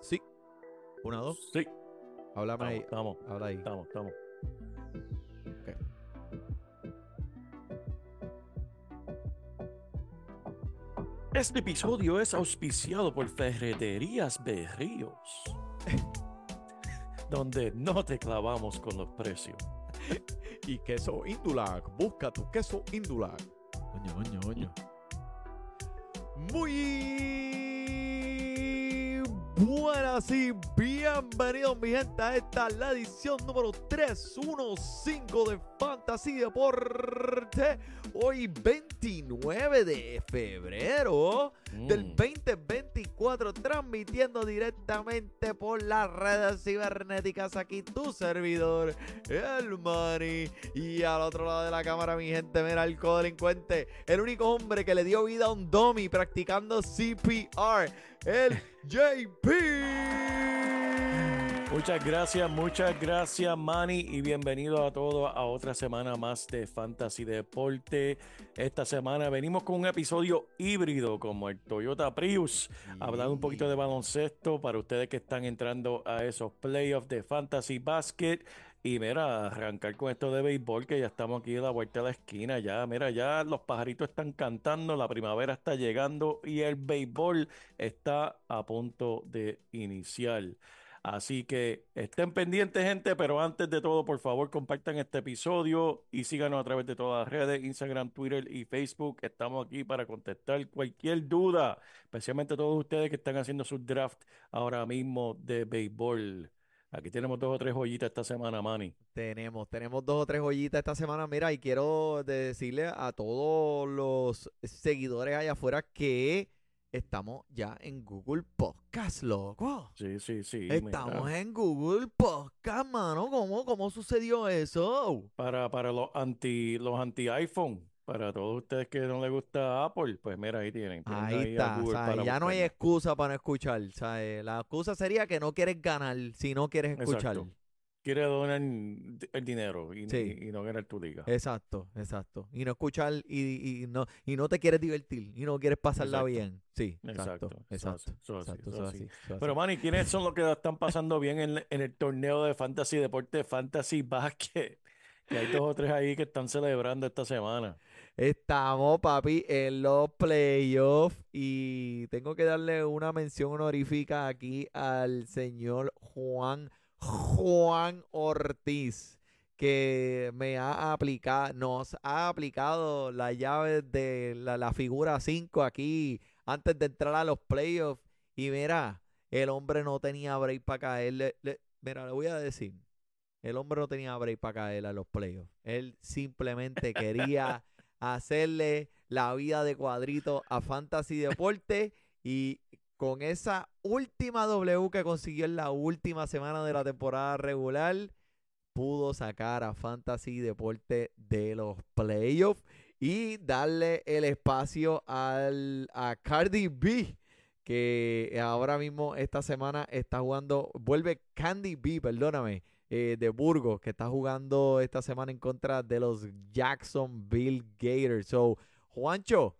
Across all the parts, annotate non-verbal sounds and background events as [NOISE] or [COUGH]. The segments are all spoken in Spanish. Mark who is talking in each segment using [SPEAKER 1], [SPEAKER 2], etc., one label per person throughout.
[SPEAKER 1] Sí. Una, dos.
[SPEAKER 2] Sí.
[SPEAKER 1] Háblame ahí.
[SPEAKER 2] Estamos,
[SPEAKER 1] Habla ahí.
[SPEAKER 2] estamos, estamos. Este episodio es auspiciado por Ferreterías Berríos, donde no te clavamos con los precios. [LAUGHS]
[SPEAKER 1] Y queso Indulac. Busca tu queso Indulac. Oño, oño, oño. Muy buenas y bienvenidos, mi gente, a esta la edición número 315 de Fantasy Deporte. Hoy 29 de febrero del
[SPEAKER 2] Mm.
[SPEAKER 1] 2024, transmitiendo directamente por las redes cibernéticas. Aquí tu servidor, el Money. Y al otro lado de la cámara, mi gente, mira el codelincuente. El único hombre que le dio vida a un dummy practicando CPR, el JP.
[SPEAKER 2] Muchas gracias, muchas gracias, Manny, y bienvenido a todos a otra semana más de Fantasy Deporte. Esta semana venimos con un episodio híbrido como el Toyota Prius, hablando un poquito de baloncesto para ustedes que están entrando a esos playoffs de Fantasy Basket. Y mira, arrancar con esto de béisbol, que ya estamos aquí a la vuelta de la esquina, ya, mira, ya los pajaritos están cantando, la primavera está llegando y el béisbol está a punto de iniciar. Así que estén pendientes, gente, pero antes de todo, por favor, compartan este episodio y síganos a través de todas las redes, Instagram, Twitter y Facebook. Estamos aquí para contestar cualquier duda, especialmente todos ustedes que están haciendo su draft ahora mismo de béisbol. Aquí tenemos dos o tres joyitas esta semana, Manny.
[SPEAKER 1] Tenemos, tenemos dos o tres joyitas esta semana. Mira, y quiero decirle a todos los seguidores allá afuera que estamos ya en Google Podcast, loco.
[SPEAKER 2] Sí, sí, sí.
[SPEAKER 1] Estamos
[SPEAKER 2] mira.
[SPEAKER 1] en Google Podcast, mano. ¿Cómo, cómo sucedió eso?
[SPEAKER 2] Para, para los anti, los anti-iPhone, para todos ustedes que no les gusta Apple, pues mira, ahí tienen.
[SPEAKER 1] Ahí
[SPEAKER 2] a
[SPEAKER 1] está.
[SPEAKER 2] Google
[SPEAKER 1] ¿sabes?
[SPEAKER 2] para
[SPEAKER 1] Ya no hay excusa para no escuchar. ¿sabes? La excusa sería que no quieres ganar si no quieres escuchar.
[SPEAKER 2] Exacto. Quiere donar el dinero y,
[SPEAKER 1] Sí.
[SPEAKER 2] y- y no ganar tu liga.
[SPEAKER 1] Exacto, exacto. Y no escuchar y, y no, y no te quieres divertir y no quieres pasarla
[SPEAKER 2] Exacto.
[SPEAKER 1] bien. Sí, exacto,
[SPEAKER 2] Exacto, eso así, eso así,
[SPEAKER 1] exacto,
[SPEAKER 2] eso
[SPEAKER 1] eso
[SPEAKER 2] así.
[SPEAKER 1] así, eso así.
[SPEAKER 2] Pero, Manny, ¿quiénes son los que la están pasando bien en, en el torneo de Fantasy Deporte, Fantasy [LAUGHS] Basket? Que hay dos o tres ahí que están celebrando esta semana.
[SPEAKER 1] Estamos, papi, en los playoffs y tengo que darle una mención honorífica aquí al señor Juan Juan Ortiz que me ha aplicado, nos ha aplicado la llave de la, la figura 5 aquí antes de entrar a los playoffs y mira, el hombre no tenía break para caer. Le- le- mira, le voy a decir, el hombre no tenía break para caer a los playoffs. Él simplemente quería [LAUGHS] hacerle la vida de cuadrito a Fantasy Deporte y con esa última W que consiguió en la última semana de la temporada regular, pudo sacar a Fantasy Deporte de los playoffs y darle el espacio al, a Cardi B, que ahora mismo esta semana está jugando, vuelve Candy B, perdóname, eh, de Burgos, que está jugando esta semana en contra de los Jacksonville Gators. So, Juancho,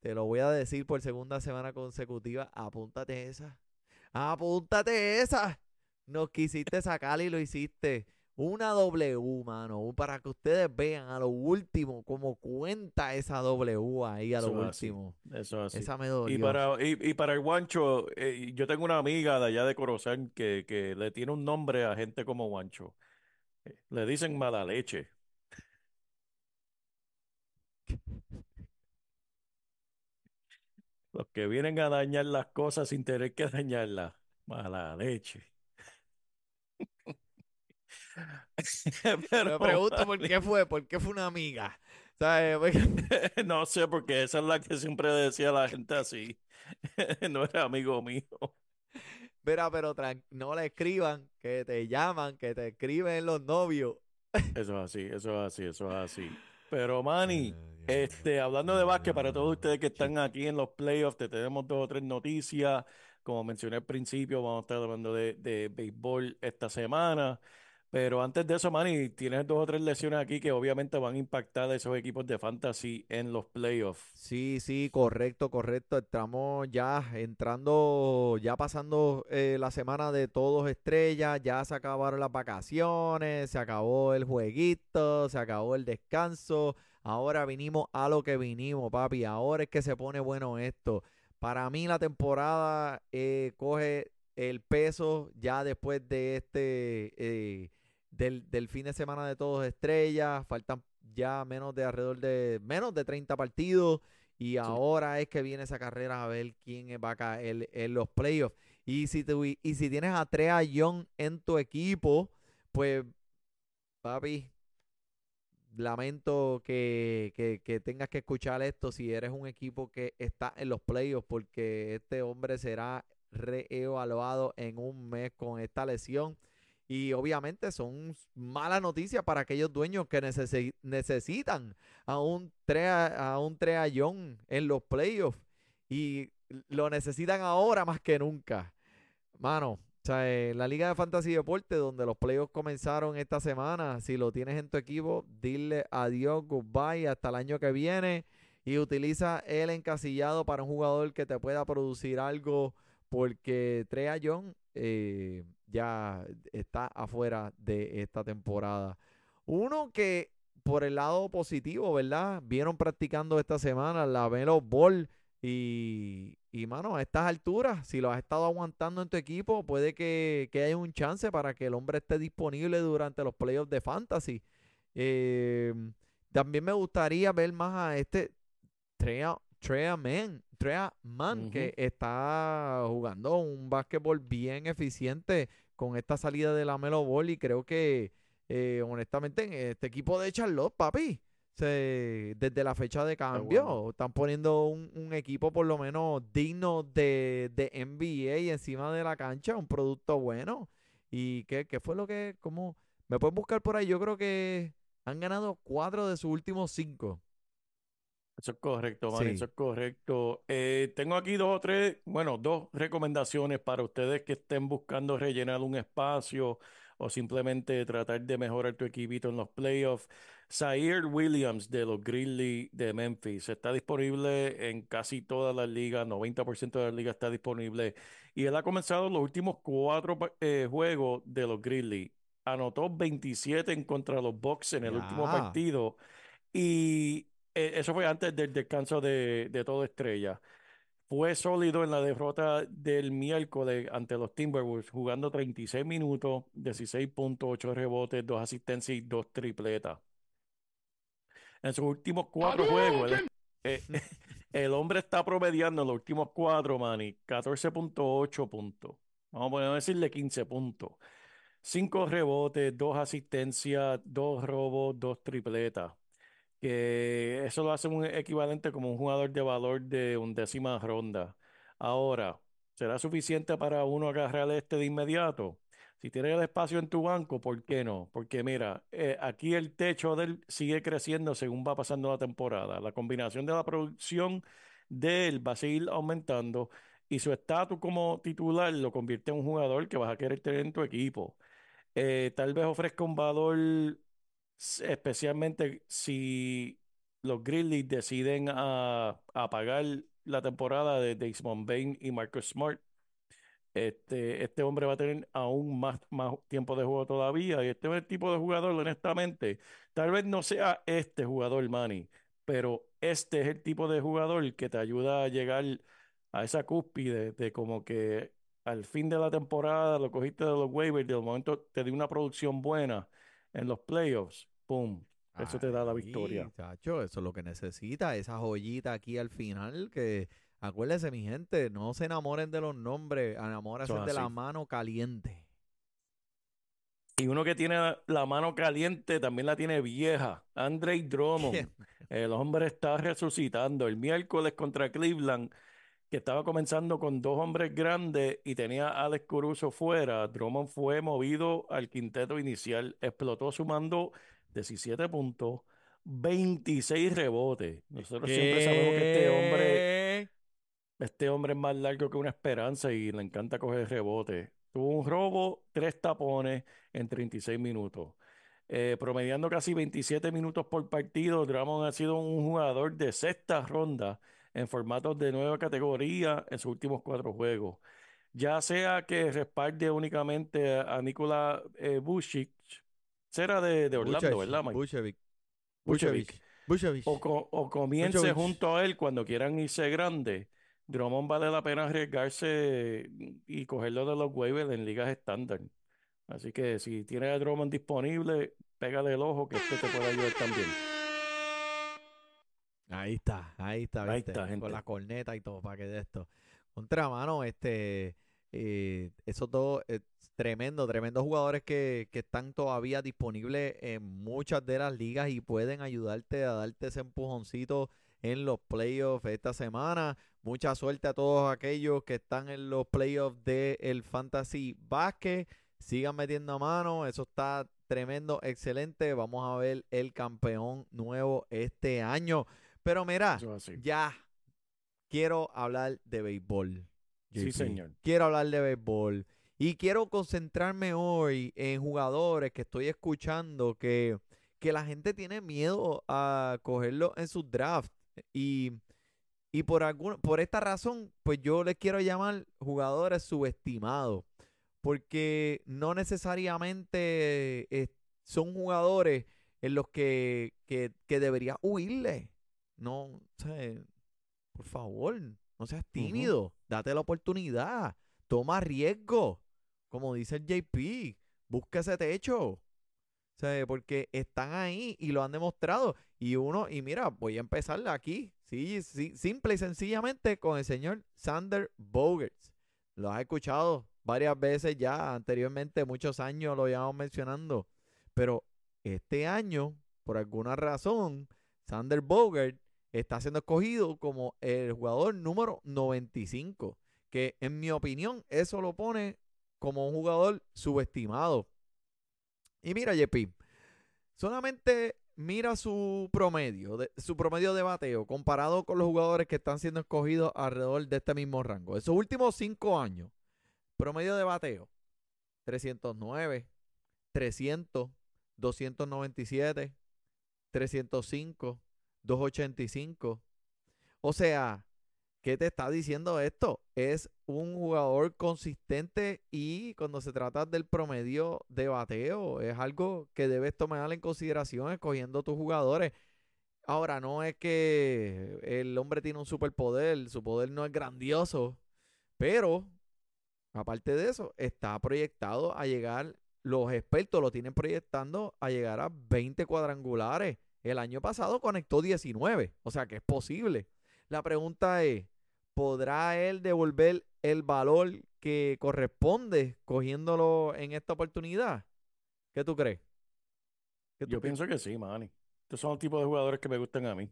[SPEAKER 1] te lo voy a decir por segunda semana consecutiva, apúntate esa. Apúntate esa. Nos quisiste sacar y lo hiciste. Una W, mano, para que ustedes vean a lo último cómo cuenta esa W ahí a lo
[SPEAKER 2] Eso es así.
[SPEAKER 1] último.
[SPEAKER 2] Eso es así.
[SPEAKER 1] Esa me dolió.
[SPEAKER 2] Y para, y, y para el guancho, eh, yo tengo una amiga de allá de Corozal que, que le tiene un nombre a gente como guancho. Eh, Le dicen mala leche. Los que vienen a dañar las cosas sin tener que [LAUGHS] dañarlas. Mala leche. [LAUGHS]
[SPEAKER 1] me pregunto por qué fue, por qué fue una amiga. ¿Sabes? [LAUGHS] Porque- [LAUGHS]
[SPEAKER 2] no sé, porque esa es la que siempre decía la gente así. No era amigo mío.
[SPEAKER 1] Mira, pero no le escriban, que te llaman, que te escriben los novios.
[SPEAKER 2] Eso es así, eso es así, eso es así. Pero Manny, este, hablando de básquet, para todos ustedes que están aquí en los playoffs, te tenemos dos o tres noticias. Como mencioné al principio, vamos a estar hablando de, de béisbol esta semana. Pero antes de eso, Manny, tienes dos o tres lesiones aquí que obviamente van a impactar a esos equipos de fantasy en los playoffs.
[SPEAKER 1] Sí, sí, correcto, correcto. Estamos ya entrando, ya pasando eh, la semana de todos estrellas, ya se acabaron las vacaciones, se acabó el jueguito, se acabó el descanso. Ahora vinimos a lo que vinimos, papi. Ahora es que se pone bueno esto. Para mí la temporada eh, coge el peso ya después de este eh, del, fin de semana de todos estrellas. Faltan ya menos de alrededor de menos de 30 partidos. Y ahora es que viene esa carrera a ver quién va a caer en los playoffs. Y si, y si tienes a Trea Young en tu equipo, pues, papi, lamento que, que, que, tengas que escuchar esto si eres un equipo que está en los playoffs, porque este hombre será reevaluado en un mes con esta lesión. Y obviamente son malas noticias para aquellos dueños que necesitan a un, trea, a un treallón en los playoffs. Y lo necesitan ahora más que nunca. Mano, eh, la Liga de Fantasy Deporte, donde los playoffs comenzaron esta semana, si lo tienes en tu equipo, dile adiós, goodbye, hasta el año que viene. Y utiliza el encasillado para un jugador que te pueda producir algo, porque Trea Young eh, ya está afuera de esta temporada. Uno que por el lado positivo, ¿verdad? Vieron practicando esta semana la Melo Ball y, y, mano, a estas alturas, si lo has estado aguantando en tu equipo, puede que, haya un chance para que el hombre esté disponible durante los playoffs de Fantasy. Eh, también me gustaría ver más a este Trea, Trea Man, Trea Man que está jugando un básquetbol bien eficiente con esta salida de la Melo Ball y creo que, eh, honestamente, en este equipo de Charlotte, papi, desde la fecha de cambio. Están poniendo un, equipo por lo menos digno de, de NBA encima de la cancha, un producto bueno. ¿Y qué, qué fue lo que, cómo, me pueden buscar por ahí? Yo creo que han ganado cuatro de sus últimos cinco.
[SPEAKER 2] Eso es correcto, eso es correcto. Eh, tengo aquí dos o tres, bueno, dos recomendaciones para ustedes que estén buscando rellenar un espacio o simplemente tratar de mejorar tu equipito en los playoffs. Zaire Williams de los Grizzlies de Memphis está disponible en casi todas las ligas, 90% de las ligas está disponible. Y él ha comenzado los últimos cuatro eh, juegos de los Grizzlies. Anotó 27 en contra de los Bucks en el último partido. Y eh, eso fue antes del descanso de, de todo estrella. Fue sólido en la derrota del miércoles ante los Timberwolves, jugando 36 minutos, 16.8 rebotes, 2 asistencias y 2 tripletas. En sus últimos cuatro juegos, eh, [LAUGHS] [LAUGHS] el, hombre está promediando en los últimos cuatro, Manny, 14.8 puntos. Vamos a poner, decirle 15 puntos. 5 rebotes, 2 asistencias, 2 robos, 2 tripletas que eso lo hace un equivalente como un jugador de valor de undécima ronda. Ahora, ¿será suficiente para uno agarrar este de inmediato? Si tienes el espacio en tu banco, ¿por qué no? Porque mira, eh, aquí el techo de él sigue creciendo según va pasando la temporada. La combinación de la producción de él va a seguir aumentando y su estatus como titular lo convierte en un jugador que vas a querer tener en tu equipo. Eh, tal vez ofrezca un valor especialmente si los Grizzlies deciden a, pagar la temporada de Desmond Bain y Marcus Smart. Este, este hombre va a tener aún más, más tiempo de juego todavía. Y este es el tipo de jugador, honestamente, tal vez no sea este jugador, Manny, pero este es el tipo de jugador que te ayuda a llegar a esa cúspide de como que al fin de la temporada lo cogiste de los waivers, de momento te dio una producción buena en los playoffs, ¡pum! Eso te da la victoria.
[SPEAKER 1] Chacho, eso es lo que necesita, esa joyita aquí al final que... Acuérdense, mi gente, no se enamoren de los nombres, enamórense de la mano caliente.
[SPEAKER 2] Y uno que tiene la mano caliente también la tiene vieja. Andre Drummond. [LAUGHS] El hombre está resucitando. El miércoles contra Cleveland que estaba comenzando con dos hombres grandes y tenía a Alex Caruso fuera, Drummond fue movido al quinteto inicial, explotó sumando 17 puntos, 26 rebotes. Nosotros siempre sabemos que este hombre, este hombre es más largo que una esperanza y le encanta coger rebotes. Tuvo un robo, tres tapones en 36 minutos. Eh, promediando casi 27 minutos por partido, Drummond ha sido un jugador de sexta ronda en formatos de nueva categoría en sus últimos cuatro juegos. Ya sea que respalde únicamente a Nikola eh, será de, de Orlando, ¿verdad,
[SPEAKER 1] Mike?
[SPEAKER 2] O, comience junto a él cuando quieran irse grande. Drummond vale la pena arriesgarse y cogerlo de los waivers en ligas estándar. Así que si tienes a Drummond disponible, pégale el ojo que este te puede ayudar también.
[SPEAKER 1] Ahí está, ahí está, ahí está con la corneta y todo para que de esto. Contra mano, este, eh, eso todo es tremendo, tremendos jugadores que, que, están todavía disponibles en muchas de las ligas y pueden ayudarte a darte ese empujoncito en los playoffs esta semana. Mucha suerte a todos aquellos que están en los playoffs del Fantasy Basket. Sigan metiendo mano, eso está tremendo, excelente. Vamos a ver el campeón nuevo este año. Pero mira, ya quiero hablar de béisbol.
[SPEAKER 2] Sí, señor.
[SPEAKER 1] Quiero hablar de béisbol. Y quiero concentrarme hoy en jugadores que estoy escuchando que, que la gente tiene miedo a cogerlo en sus drafts. Y, y por, alguna, por esta razón, pues yo les quiero llamar jugadores subestimados. Porque no necesariamente eh, son jugadores en los que, que, que deberías huirle. No, por favor, no seas tímido. Date la oportunidad. Toma riesgo. Como dice el JP, busca ese techo. O porque están ahí y lo han demostrado. Y uno, y mira, voy a empezar aquí. Sí, sí, simple y sencillamente con el señor Sander Bogerts. Lo has escuchado varias veces ya anteriormente, muchos años lo llevamos mencionando. Pero este año, por alguna razón, Sander Bogert está siendo escogido como el jugador número 95, que en mi opinión eso lo pone como un jugador subestimado. Y mira, JP, solamente mira su promedio, de, su promedio de bateo comparado con los jugadores que están siendo escogidos alrededor de este mismo rango. En sus últimos cinco años, promedio de bateo, 309, 300, 297, 305, 285. O sea, ¿qué te está diciendo esto? Es un jugador consistente y cuando se trata del promedio de bateo, es algo que debes tomar en consideración escogiendo tus jugadores. Ahora, no es que el hombre tiene un superpoder, su poder no es grandioso, pero aparte de eso, está proyectado a llegar, los expertos lo tienen proyectando a llegar a 20 cuadrangulares el año pasado conectó 19, o sea que es posible. La pregunta es, ¿podrá él devolver el valor que corresponde cogiéndolo en esta oportunidad? ¿Qué tú crees?
[SPEAKER 2] Yo pienso que sí, Manny. Estos son los tipos de jugadores que me gustan a mí.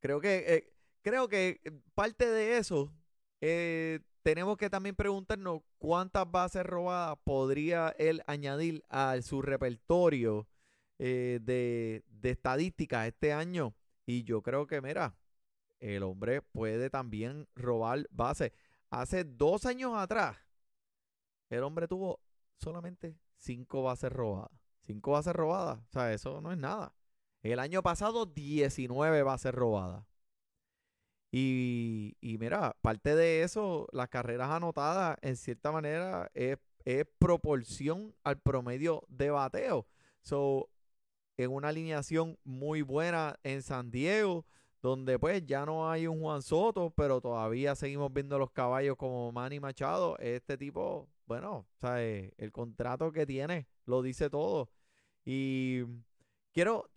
[SPEAKER 1] Creo que, eh, creo que parte de eso eh, tenemos que también preguntarnos cuántas bases robadas podría él añadir a su repertorio eh, de, estadísticas este año. Y yo creo que, mira, el hombre puede también robar bases. Hace dos años atrás, el hombre tuvo solamente cinco bases robadas. Cinco bases robadas. O sea, eso no es nada. El año pasado, 19 bases robadas. Y, y mira, parte de eso, las carreras anotadas, en cierta manera, es, es proporción al promedio de bateo. So, en una alineación muy buena en San Diego, donde pues ya no hay un Juan Soto, pero todavía seguimos viendo los caballos como Manny Machado. Este tipo, bueno, ¿sabes? el contrato que tiene lo dice todo. Y quiero,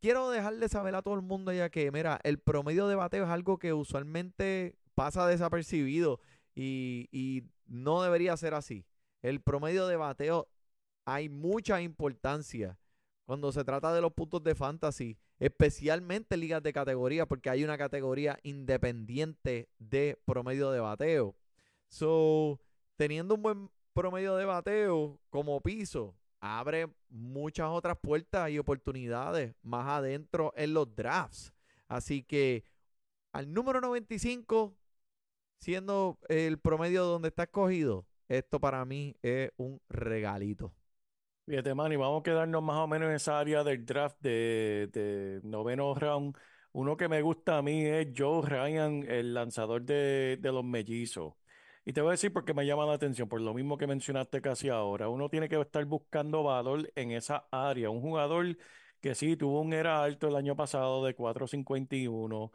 [SPEAKER 1] quiero dejarle saber a todo el mundo ya que, mira, el promedio de bateo es algo que usualmente pasa desapercibido y no debería ser así. El promedio de bateo hay mucha importancia cuando se trata de los puntos de fantasy, especialmente ligas de categoría, porque hay una categoría independiente de promedio de bateo. So, teniendo un buen promedio de bateo como piso, abre muchas otras puertas y oportunidades más adentro en los drafts. Así que al número 95, siendo el promedio donde está escogido, esto para mí es un regalito.
[SPEAKER 2] Fíjate, Manny, vamos a quedarnos más o menos en esa área del draft de, de noveno round. Uno que me gusta a mí es Joe Ryan, el lanzador de, de los mellizos. Y te voy a decir por qué me llama la atención, por lo mismo que mencionaste casi ahora. Uno tiene que estar buscando valor en esa área. Un jugador que sí tuvo un era alto el año pasado de 4.51,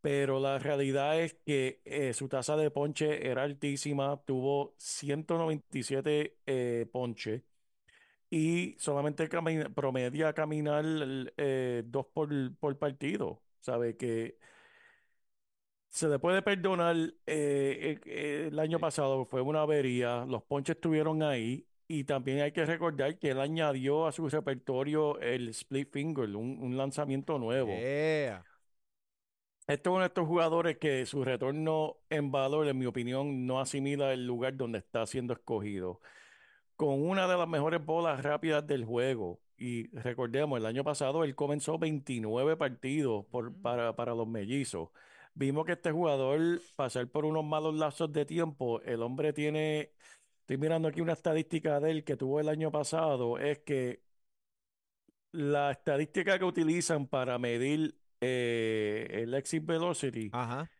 [SPEAKER 2] pero la realidad es que eh, su tasa de ponche era altísima, tuvo 197 eh, ponches y solamente camina, promedia caminar eh, dos por, por partido. Sabe que se le puede perdonar. eh, eh, el año pasado fue una avería, los ponches estuvieron ahí. Y también hay que recordar que él añadió a su repertorio el split finger, un, un lanzamiento nuevo.
[SPEAKER 1] Yeah.
[SPEAKER 2] Este es uno de estos jugadores que su retorno en valor, en mi opinión, no asimila el lugar donde está siendo escogido. Con una de las mejores bolas rápidas del juego. Y recordemos, el año pasado él comenzó 29 partidos por,
[SPEAKER 1] Ujú.
[SPEAKER 2] para, para los mellizos. Vimos que este jugador, pasar por unos malos lapsos de tiempo, el hombre tiene, estoy mirando aquí una estadística de él que tuvo el año pasado, es que la estadística que utilizan para medir eh, el exit velocity,
[SPEAKER 1] Ajá.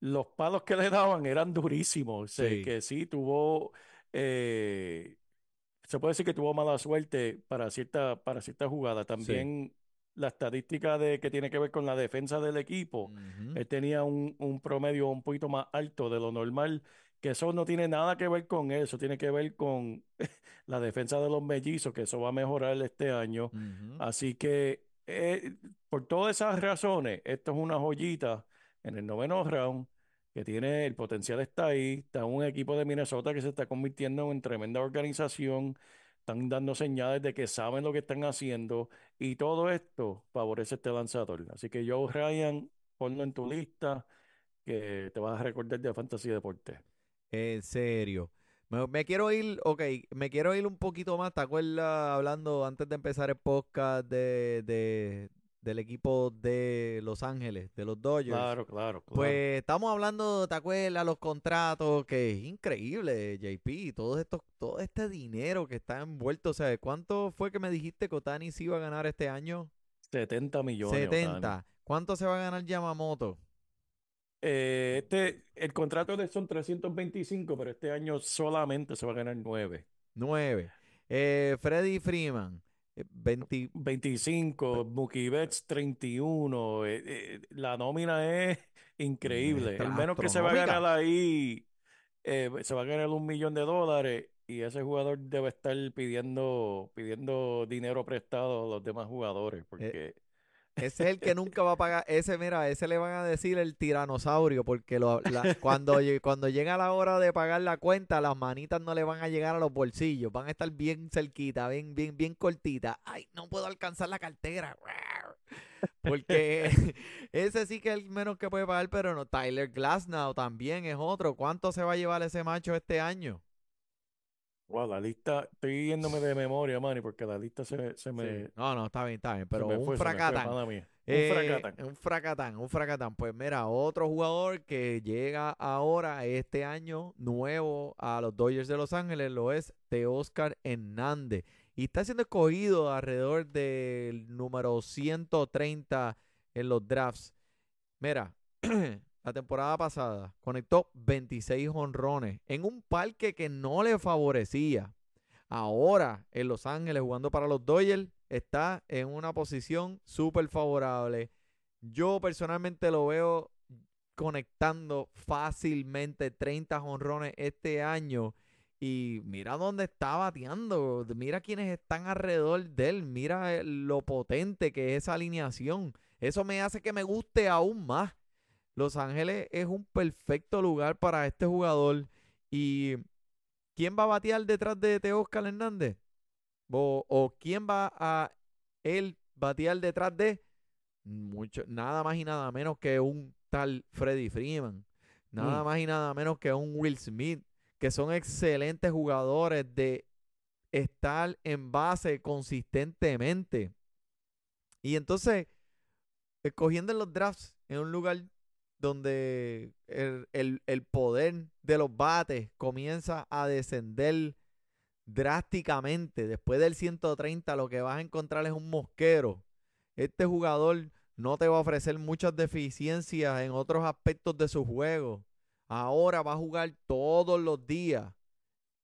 [SPEAKER 2] los palos que le daban eran durísimos. O sea,
[SPEAKER 1] Sí.
[SPEAKER 2] que sí tuvo, eh, se puede decir que tuvo mala suerte para cierta, para cierta jugada. También la estadística de que tiene que ver con la defensa del equipo. Él tenía un, un promedio un poquito más alto de lo normal, que eso no tiene nada que ver con eso, tiene que ver con [LAUGHS] la defensa de los mellizos, que eso va a mejorar este año. Así que eh, por todas esas razones, esto es una joyita en el noveno round que tiene el potencial está ahí. Está un equipo de Minnesota que se está convirtiendo en tremenda organización. Están dando señales de que saben lo que están haciendo y todo esto favorece este lanzador. Así que Joe Ryan, ponlo en tu lista que te vas a recordar de Fantasy Deporte.
[SPEAKER 1] En serio. Me, quiero ir, ok, me quiero ir un poquito más. ¿Te acuerdas hablando antes de empezar el podcast de- del equipo de Los Ángeles, de los Dodgers?
[SPEAKER 2] Claro, claro, claro.
[SPEAKER 1] Pues estamos hablando, ¿te acuerdas? Los contratos, que es increíble, JP, todo esto, todo este dinero que está envuelto. O sea, ¿cuánto fue que me dijiste que Otani se iba a ganar este año?
[SPEAKER 2] 70 millones. Otani.
[SPEAKER 1] 70. ¿Cuánto se va a ganar Yamamoto?
[SPEAKER 2] Eh, este, el contrato de son 325, pero este año solamente se va a ganar 9.
[SPEAKER 1] 9. Eh, Freddy Freeman, 20,
[SPEAKER 2] 25, Mookie Betts 31. eh, eh, la nómina es increíble. El menos que se va a ganar ahí, eh, se va a ganar un millón de dólares y ese jugador debe estar pidiendo, pidiendo dinero prestado a los demás jugadores porque
[SPEAKER 1] Ese es el que nunca va a pagar. Ese, mira, ese le van a decir el tiranosaurio, porque lo- la- [LAUGHS] cuando, cuando llega la hora de pagar la cuenta, las manitas no le van a llegar a los bolsillos. Van a estar bien cerquita, bien, bien, bien cortitas. Ay, no puedo alcanzar la cartera. [LAUGHS] Porque [LAUGHS] ese sí que es el menos que puede pagar, pero no. Tyler Glasnow también es otro. ¿Cuánto se va a llevar ese macho este año?
[SPEAKER 2] Wow, la lista, estoy yéndome de memoria, Manny, porque la lista se, se me,
[SPEAKER 1] Sí. No, no, está bien, está bien. Pero un
[SPEAKER 2] fue, fue,
[SPEAKER 1] fracatán.
[SPEAKER 2] Un
[SPEAKER 1] Eh,
[SPEAKER 2] fracatán.
[SPEAKER 1] Un fracatán, un fracatán. Pues mira, otro jugador que llega ahora este año nuevo a los Dodgers de Los Ángeles lo es Teoscar Hernández. Y está siendo escogido alrededor del número 130 en los drafts. Mira, [CLEARS THROAT] la temporada pasada conectó 26 honrones en un parque que no le favorecía. Ahora en Los Ángeles jugando para los Dodgers está en una posición súper favorable. Yo personalmente lo veo conectando fácilmente 30 honrones este año. Y mira dónde está bateando. Mira quiénes están alrededor de él. Mira eh, lo potente que es esa alineación. Eso me hace que me guste aún más. Los Ángeles es un perfecto lugar para este jugador. ¿Y quién va a batear detrás de Teóscar Hernández? O, o quién va a él batear detrás de mucho, nada más y nada menos que un tal Freddy Freeman. Nada
[SPEAKER 2] Mm.
[SPEAKER 1] más y nada menos que un Will Smith. Que son excelentes jugadores de estar en base consistentemente. Y entonces, escogiendo en los drafts en un lugar donde el, el- el poder de los bates comienza a descender drásticamente. Después del 130 lo que vas a encontrar es un mosquero. Este jugador no te va a ofrecer muchas deficiencias en otros aspectos de su juego. Ahora va a jugar todos los días.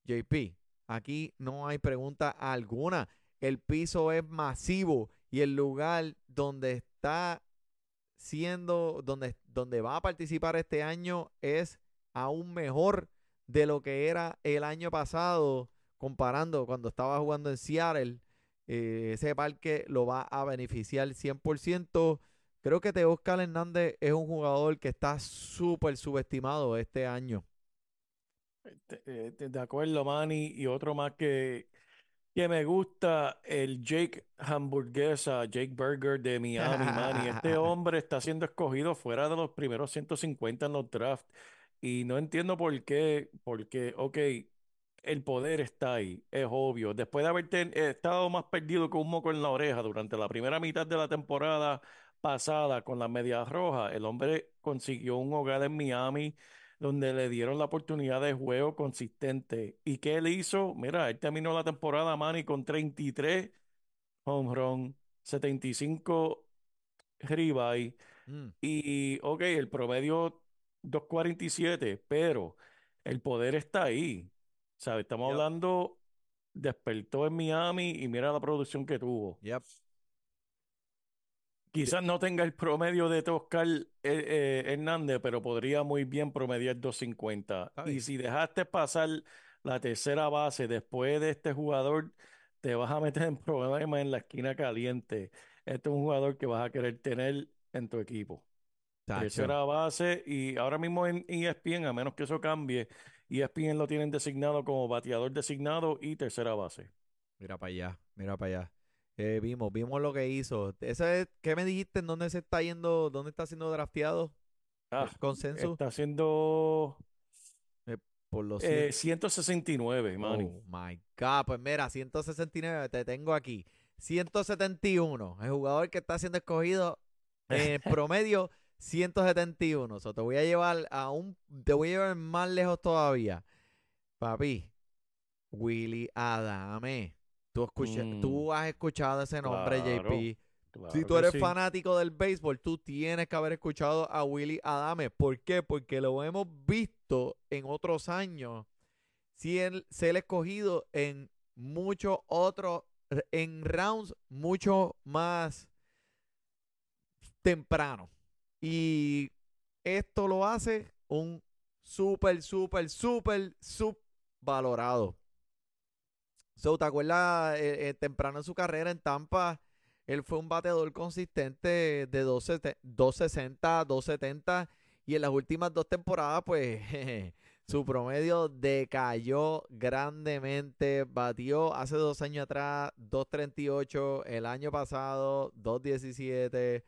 [SPEAKER 1] JP, aquí no hay pregunta alguna. El piso es masivo y el lugar donde está siendo, donde, donde va a participar este año es aún mejor de lo que era el año pasado, comparando cuando estaba jugando en Seattle. Eh, ese parque lo va a beneficiar 100%. Creo que Teóscar Hernández es un jugador que está súper subestimado este año.
[SPEAKER 2] De, eh, de acuerdo, Manny. Y otro más que, que me gusta, el Jake Hamburguesa, Jake Burger de Miami, Manny. Este [LAUGHS] hombre está siendo escogido fuera de los primeros 150 en los drafts. Y no entiendo por qué, porque, ok, el poder está ahí, es obvio. Después de haber eh, estado más perdido que un moco en la oreja durante la primera mitad de la temporada pasada con las medias rojas, el hombre consiguió un hogar en Miami donde le dieron la oportunidad de juego consistente. ¿Y qué él hizo? Mira, él terminó la temporada, Manny, con 33 home run, 75 ribeye
[SPEAKER 1] Mm,
[SPEAKER 2] y, ok, el promedio 2.47, pero el poder está ahí. ¿Sabes? Estamos
[SPEAKER 1] Yep.
[SPEAKER 2] hablando, despertó en Miami y mira la producción que tuvo.
[SPEAKER 1] yep.
[SPEAKER 2] Quizás no tenga el promedio de Toscar eh, eh, Hernández, pero podría muy bien promediar 250.
[SPEAKER 1] Está
[SPEAKER 2] Y si dejaste pasar la tercera base después de este jugador, te vas a meter en problemas en la esquina caliente. Este es un jugador que vas a querer tener en tu equipo.
[SPEAKER 1] Tacho.
[SPEAKER 2] Tercera base y ahora mismo en ESPN, a menos que eso cambie, ESPN lo tienen designado como bateador designado y tercera base.
[SPEAKER 1] Mira para allá, mira para allá. Eh, vimos, vimos lo que hizo. Ese es- ¿Qué me dijiste? ¿En dónde se está yendo? ¿Dónde está siendo drafteado?
[SPEAKER 2] Ah,
[SPEAKER 1] ¿El consenso?
[SPEAKER 2] está haciendo
[SPEAKER 1] Por los
[SPEAKER 2] eh,
[SPEAKER 1] 100.
[SPEAKER 2] 169, Manny.
[SPEAKER 1] Oh my God. Pues mira, 169, te tengo aquí. 171. El jugador que está siendo escogido en [LAUGHS] promedio 171. O te voy a llevar a un. Te voy a llevar más lejos todavía. Papi, Willy Adame. Tú, escucha-
[SPEAKER 2] Mm.
[SPEAKER 1] tú has escuchado ese nombre,
[SPEAKER 2] Claro,
[SPEAKER 1] JP.
[SPEAKER 2] Claro
[SPEAKER 1] Si tú eres
[SPEAKER 2] sí.
[SPEAKER 1] fanático del béisbol, tú tienes que haber escuchado a Willy Adame. ¿Por qué? Porque lo hemos visto en otros años. Si él ser escogido en muchos otros, en rounds mucho más temprano. Y esto lo hace un súper, súper, súper subvalorado. So, ¿te acuerdas eh, eh, temprano en su carrera en Tampa? Él fue un bateador consistente de 12, 260, 270 y en las últimas dos temporadas pues [LAUGHS] su promedio decayó grandemente. Batió hace dos años atrás 238, el año pasado 217.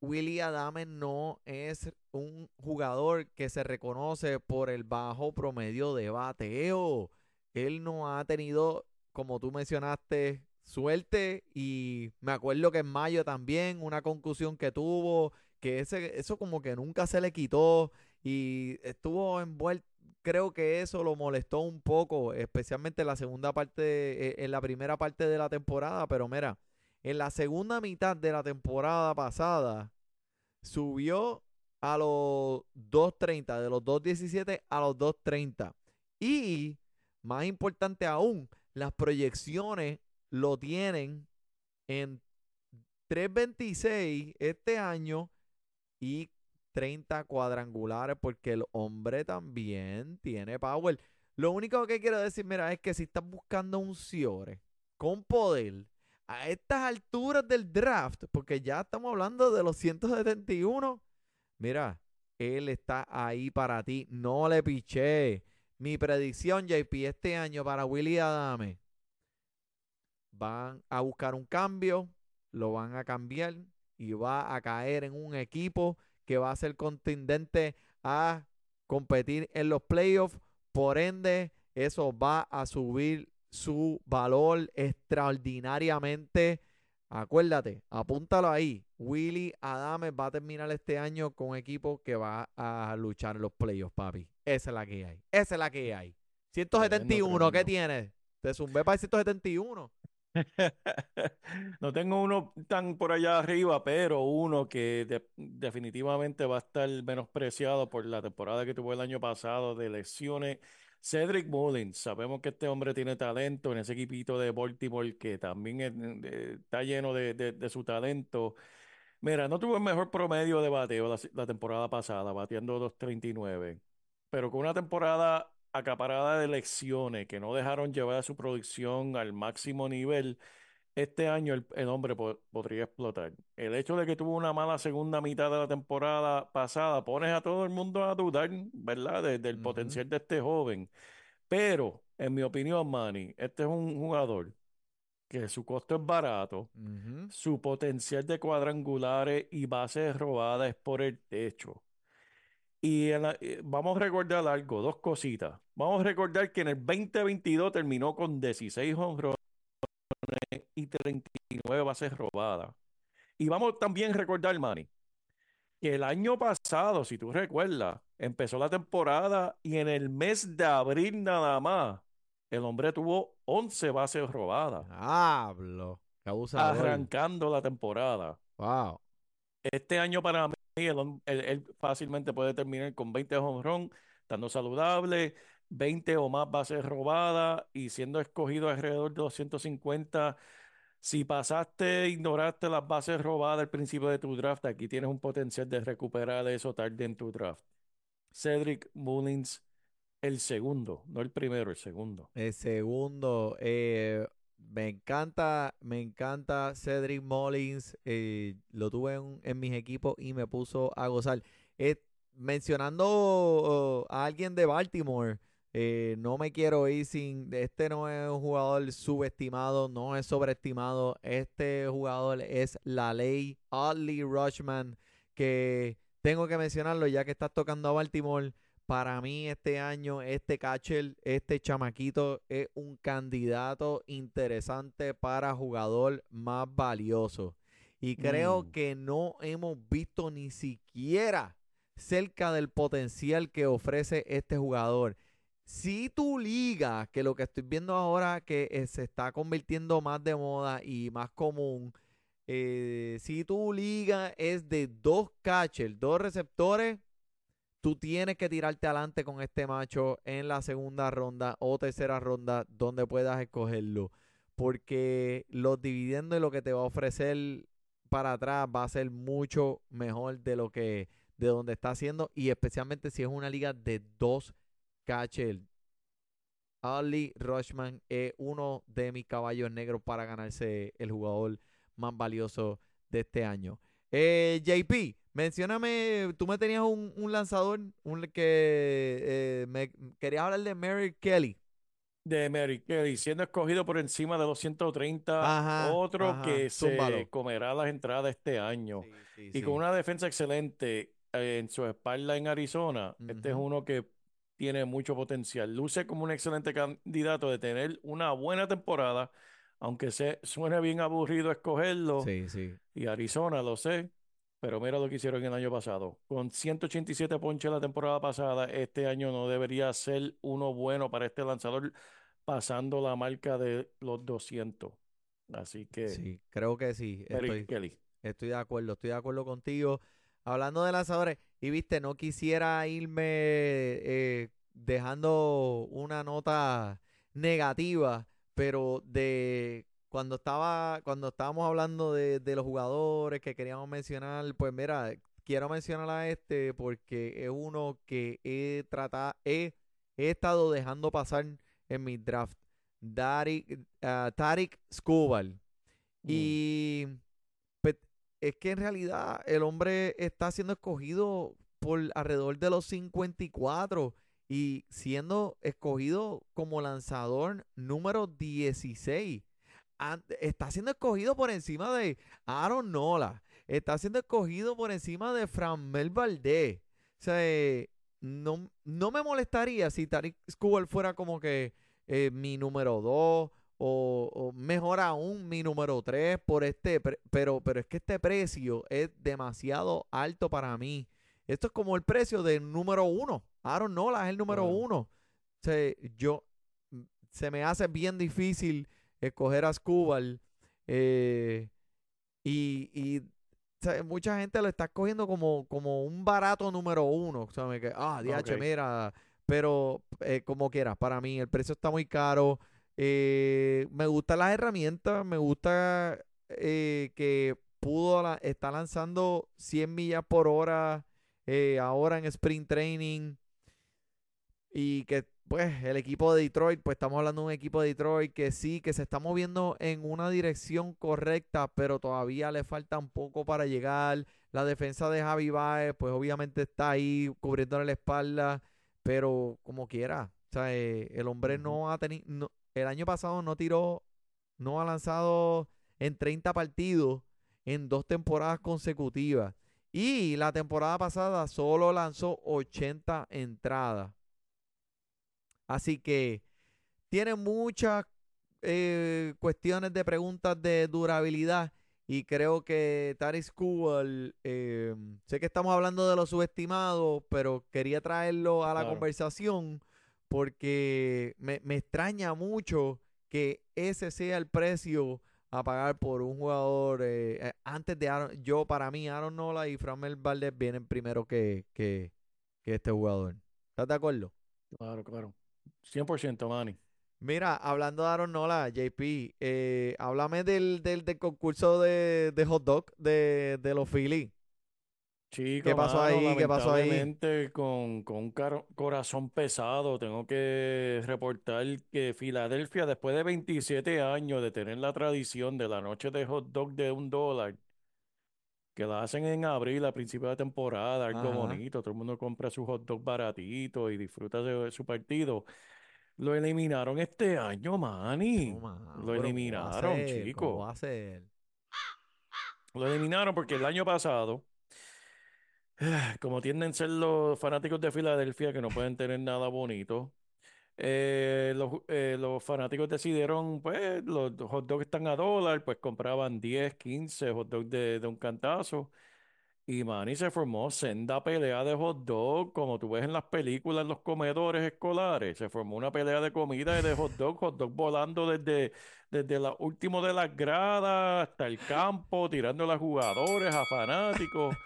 [SPEAKER 1] Willy Adame no es un jugador que se reconoce por el bajo promedio de bateo. Él no ha tenido, como tú mencionaste, suerte y me acuerdo que en mayo también una concusión que tuvo, que ese, eso como que nunca se le quitó y estuvo envuelto, creo que eso lo molestó un poco, especialmente en la segunda parte, eh, en la primera parte de la temporada, pero mira, en la segunda mitad de la temporada pasada subió a los 2.30, de los 2.17 a los 2.30 y más importante aún, las proyecciones lo tienen en 3.26 este año y 30 cuadrangulares porque el hombre también tiene power. Lo único que quiero decir, mira, es que si estás buscando un Ciore con poder a estas alturas del draft, porque ya estamos hablando de los 171, mira, él está ahí para ti. No le piché. Mi predicción, JP, este año para Willy Adame. Van a buscar un cambio, lo van a cambiar y va a caer en un equipo que va a ser contendente a competir en los playoffs. Por ende, eso va a subir su valor extraordinariamente Acuérdate, apúntalo ahí. Willy Adames va a terminar este año con equipo que va a luchar en los playoffs, papi. Esa es la que hay. Esa es la que hay. 171, ¿qué tienes? Te zumbé para el 171. [LAUGHS]
[SPEAKER 2] no tengo uno tan por allá arriba, pero uno que definitivamente va a estar menospreciado por la temporada que tuvo el año pasado de lesiones Cedric Mullins, sabemos que este hombre tiene talento en ese equipito de Baltimore que también está lleno de, su talento. Mira, no tuvo el mejor promedio de bateo la, temporada pasada, bateando 2.39, pero con una temporada acaparada de lecciones que no dejaron llevar su producción al máximo nivel, este año el, hombre podría explotar. El hecho de que tuvo una mala segunda mitad de la temporada pasada pones a todo el mundo a dudar, ¿verdad? del potencial de este joven. Pero, en mi opinión, Manny, este es un jugador que su costo es barato, su potencial de cuadrangulares y bases robadas es por el techo. Y eh, vamos a recordar algo, dos cositas. Vamos a recordar que en el 2022 terminó con 16 honrones y 39 bases robadas. Y vamos también a recordar, Manny, que el año pasado, si tú recuerdas, empezó la temporada y en el mes de abril nada más, el hombre tuvo 11 bases robadas.
[SPEAKER 1] Hablo.
[SPEAKER 2] Arrancando la temporada.
[SPEAKER 1] Wow.
[SPEAKER 2] Este año para mí, él, fácilmente puede terminar con 20 home estando saludable, 20 o más bases robadas y siendo escogido alrededor de 250 si pasaste, ignoraste las bases robadas al principio de tu draft, aquí tienes un potencial de recuperar eso tarde en tu draft. Cedric Mullins, el segundo, no el primero, el segundo.
[SPEAKER 1] El segundo, eh, me encanta, me encanta Cedric Mullins, eh, lo tuve en, mis equipos y me puso a gozar. Eh, mencionando oh, a alguien de Baltimore, eh, no me quiero ir sin. Este no es un jugador subestimado, no es sobreestimado. Este jugador es la ley. Oddly Rushman, que tengo que mencionarlo ya que estás tocando a Baltimore. Para mí, este año, este catcher, este chamaquito es un candidato interesante para jugador más valioso. Y creo mm. que no hemos visto ni siquiera cerca del potencial que ofrece este jugador. Si tu liga, que lo que estoy viendo ahora que eh, se está convirtiendo más de moda y más común, eh, si tu liga es de dos catchers, dos receptores, tú tienes que tirarte adelante con este macho en la segunda ronda o tercera ronda donde puedas escogerlo. Porque los dividendos y lo que te va a ofrecer para atrás va a ser mucho mejor de lo que de donde está haciendo y especialmente si es una liga de dos catcher. Ali Rushman es uno de mis caballos negros para ganarse el jugador más valioso de este año. Eh, JP, mencióname, tú me tenías un, lanzador un que eh, me querías hablar de Mary Kelly.
[SPEAKER 2] De Mary Kelly, siendo escogido por encima de 230, otro que se comerá las entradas este año. y con una defensa excelente eh, en su espalda en Arizona, este es uno que tiene mucho potencial. Luce como un excelente candidato de tener una buena temporada, aunque se suene bien aburrido escogerlo.
[SPEAKER 1] Sí, sí.
[SPEAKER 2] Y Arizona, lo sé, pero mira lo que hicieron el año pasado. Con 187 ponches la temporada pasada, este año no debería ser uno bueno para este lanzador, pasando la marca de los 200. Así que.
[SPEAKER 1] Sí, creo que sí.
[SPEAKER 2] Estoy, Kelly.
[SPEAKER 1] estoy de acuerdo, estoy de acuerdo contigo. Hablando de lanzadores, y viste, no quisiera irme eh, dejando una nota negativa, pero de cuando estaba, cuando estábamos hablando de, los jugadores que queríamos mencionar, pues mira, quiero mencionar a este porque es uno que he tratado, he, estado dejando pasar en mi draft. Tarik, uh, Tarik mm. Y es que en realidad el hombre está siendo escogido por alrededor de los 54 y siendo escogido como lanzador número 16. Está siendo escogido por encima de Aaron Nola. Está siendo escogido por encima de Framel Valdés. O sea, no, no me molestaría si Tariq Skubal fuera como que eh, mi número 2 o, mejor aún mi número 3 por este, pero, pero es que este precio es demasiado alto para mí. Esto es como el precio del número uno. Aaron Nola es el número uno. O sea, yo, mm, se me hace bien difícil escoger a Scubal. eh, y, y mucha gente lo está escogiendo como, como un barato número uno. O sea, me que, ah, DH,
[SPEAKER 2] Ok.
[SPEAKER 1] mira. Pero eh, como quieras, para mí el precio está muy caro. Eh, me gustan las herramientas, me gusta eh, que pudo la- está lanzando 100 millas por hora ahora en sprint training y que pues el equipo de Detroit, pues estamos hablando de un equipo de Detroit que sí, que se está moviendo en una dirección correcta, pero todavía le falta un poco para llegar. La defensa de Javi Baez, pues obviamente está ahí cubriéndole la espalda, pero como quiera, o sea, eh, el hombre no ha tenido, el año pasado no tiró, no ha lanzado en 30 partidos en dos temporadas consecutivas. Y la temporada pasada solo lanzó 80 entradas. Así que tiene muchas eh, cuestiones de preguntas de durabilidad. Y creo que Taris Kubal, eh, sé que estamos hablando de los subestimados, pero quería traerlo a la
[SPEAKER 2] Claro.
[SPEAKER 1] conversación porque me, me extraña mucho que ese sea el precio a pagar por un jugador eh, eh, antes de Aaron. Yo, para mí, Aaron Nola y Framel Valdez vienen primero que, que, que este jugador. ¿Estás de acuerdo?
[SPEAKER 2] Claro, claro. 100% Manny.
[SPEAKER 1] Mira, hablando de Aaron Nola, JP, eh, háblame del, del, del concurso de, de hot dog de, de los Phillies.
[SPEAKER 2] Chico,
[SPEAKER 1] ¿Qué pasó
[SPEAKER 2] mano,
[SPEAKER 1] ahí? ¿Qué pasó ahí?
[SPEAKER 2] Con, con un caro- corazón pesado, tengo que reportar que Filadelfia, después de 27 años de tener la tradición de la noche de hot dog de un dólar, que la hacen en abril a principio de temporada, algo
[SPEAKER 1] Ajá.
[SPEAKER 2] bonito, todo el mundo compra su hot dog baratito y disfruta de su partido. Lo eliminaron este año, Manny.
[SPEAKER 1] No,
[SPEAKER 2] Lo
[SPEAKER 1] pero ¿cómo va a
[SPEAKER 2] eliminaron, chico.
[SPEAKER 1] va a ser?
[SPEAKER 2] Lo eliminaron porque el año pasado, [SIGHS] como tienden a ser los fanáticos de Filadelfia que no pueden tener nada bonito, eh, los, eh, los fanáticos decidieron, pues, los hot dogs están a dólar, pues compraban 10, 15 hot dogs de, un cantazo. Y Manny se formó senda pelea de hot dog, como tú ves en las películas, en los comedores escolares. Se formó una pelea de comida de hot dog, hot dog volando desde, desde la último de las gradas hasta el campo, tirando a jugadores, a fanáticos.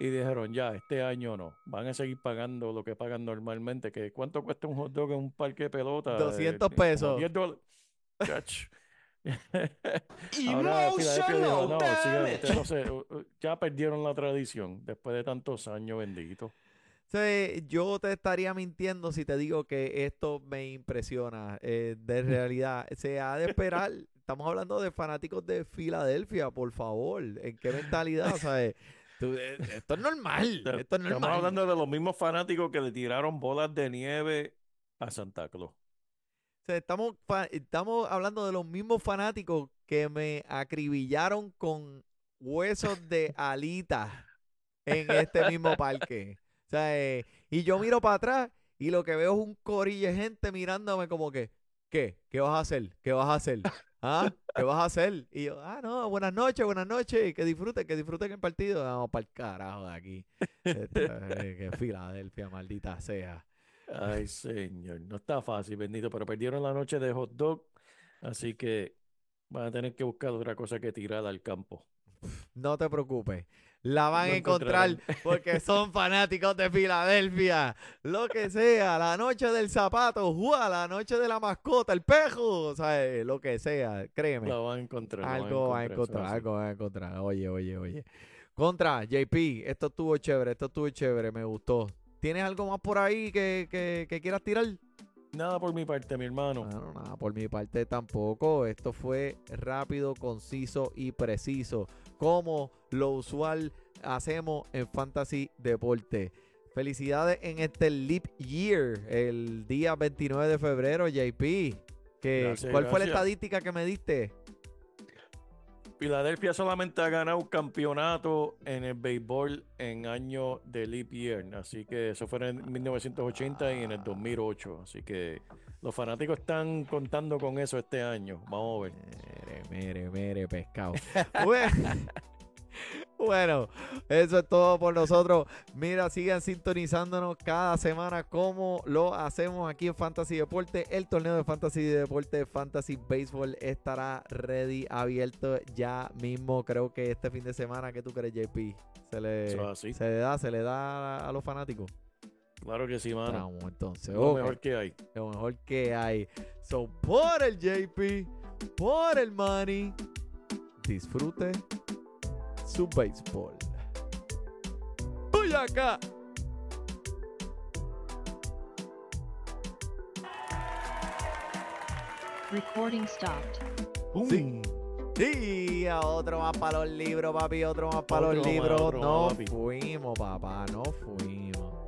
[SPEAKER 2] Y dijeron, ya, este año no. Van a seguir pagando lo que pagan normalmente. Que ¿Cuánto cuesta un hot dog en un parque de pelota?
[SPEAKER 1] 200
[SPEAKER 2] como
[SPEAKER 1] pesos.
[SPEAKER 2] 10 dólares. [LAUGHS] Ahora dijo, no, sigan, ustedes no uh, ya perdieron la tradición después de tantos años, bendito.
[SPEAKER 1] Sí, yo te estaría mintiendo si te digo que esto me impresiona eh, de [LAUGHS] realidad. Se ha de esperar. Estamos hablando de fanáticos de Filadelfia, por favor. ¿En qué mentalidad? O sea, eh, tú, eh, esto es normal. Esto es
[SPEAKER 2] Estamos
[SPEAKER 1] normal.
[SPEAKER 2] hablando de los mismos fanáticos que le tiraron bolas de nieve a Santa Claus.
[SPEAKER 1] O sea, estamos, estamos hablando de los mismos fanáticos que me acribillaron con huesos de [LAUGHS] alita en este mismo parque. O sea, eh, y yo miro para atrás y lo que veo es un corillo de gente mirándome como que, ¿qué? ¿Qué vas a hacer? ¿Qué vas a hacer? ¿Ah? ¿Qué vas a hacer? Y yo, ah, no, buenas noches, buenas noches, que disfruten, que disfruten el partido. Vamos para el carajo de aquí. Este, eh, que Filadelfia, maldita sea.
[SPEAKER 2] Ay, señor, no está fácil, bendito, pero perdieron la noche de hot dog, así que van a tener que buscar otra cosa que tirar al campo.
[SPEAKER 1] No te preocupes. La van a encontrar [LAUGHS] porque son fanáticos de Filadelfia. Lo que sea, la noche del zapato, ¡jua! la noche de la mascota, el pejo, o sea, eh, lo que sea, créeme.
[SPEAKER 2] Van a encontrar. van
[SPEAKER 1] algo va a encontrar, algo va a encontrar. Oye, oye, oye. Contra, JP, esto estuvo chévere, esto estuvo chévere, me gustó. ¿Tienes algo más por ahí que, que- que quieras tirar?
[SPEAKER 2] Nada por mi parte, mi hermano.
[SPEAKER 1] Bueno, nada, por mi parte tampoco. Esto fue rápido, conciso y preciso, como lo usual hacemos en Fantasy Deporte. Felicidades en este Leap Year, el día 29 de febrero, JP. Que,
[SPEAKER 2] Gracias,
[SPEAKER 1] ¿Cuál fue la estadística que me diste?
[SPEAKER 2] Filadelfia solamente ha ganado un campeonato en el béisbol en año de leap year, así que eso fue en 1980 y en el 2008, así que los fanáticos están contando con eso este año. Vamos a ver.
[SPEAKER 1] Mere, mere, mere, pescado. [LAUGHS] bueno, eso es todo por nosotros. Mira, sigan sintonizándonos cada semana como lo hacemos aquí en Fantasy Deporte. El torneo de Fantasy Deporte, Fantasy Baseball, estará ready, abierto ya mismo. Creo que este fin de semana, ¿qué tú crees, JP? Se le, se le da, se le da a, a los fanáticos.
[SPEAKER 2] Claro que sí, mano.
[SPEAKER 1] Vamos, entonces.
[SPEAKER 2] Lo mejor que hay.
[SPEAKER 1] lo mejor que hay. So, por el JP, por el money, disfrute su béisbol. ¡Uy, acá!
[SPEAKER 3] Recording stopped.
[SPEAKER 1] Sí. Sí, otro más para los libros, papi, otro más para
[SPEAKER 2] Otro
[SPEAKER 1] los libros. no
[SPEAKER 2] papi.
[SPEAKER 1] fuimos, papá, no fuimos.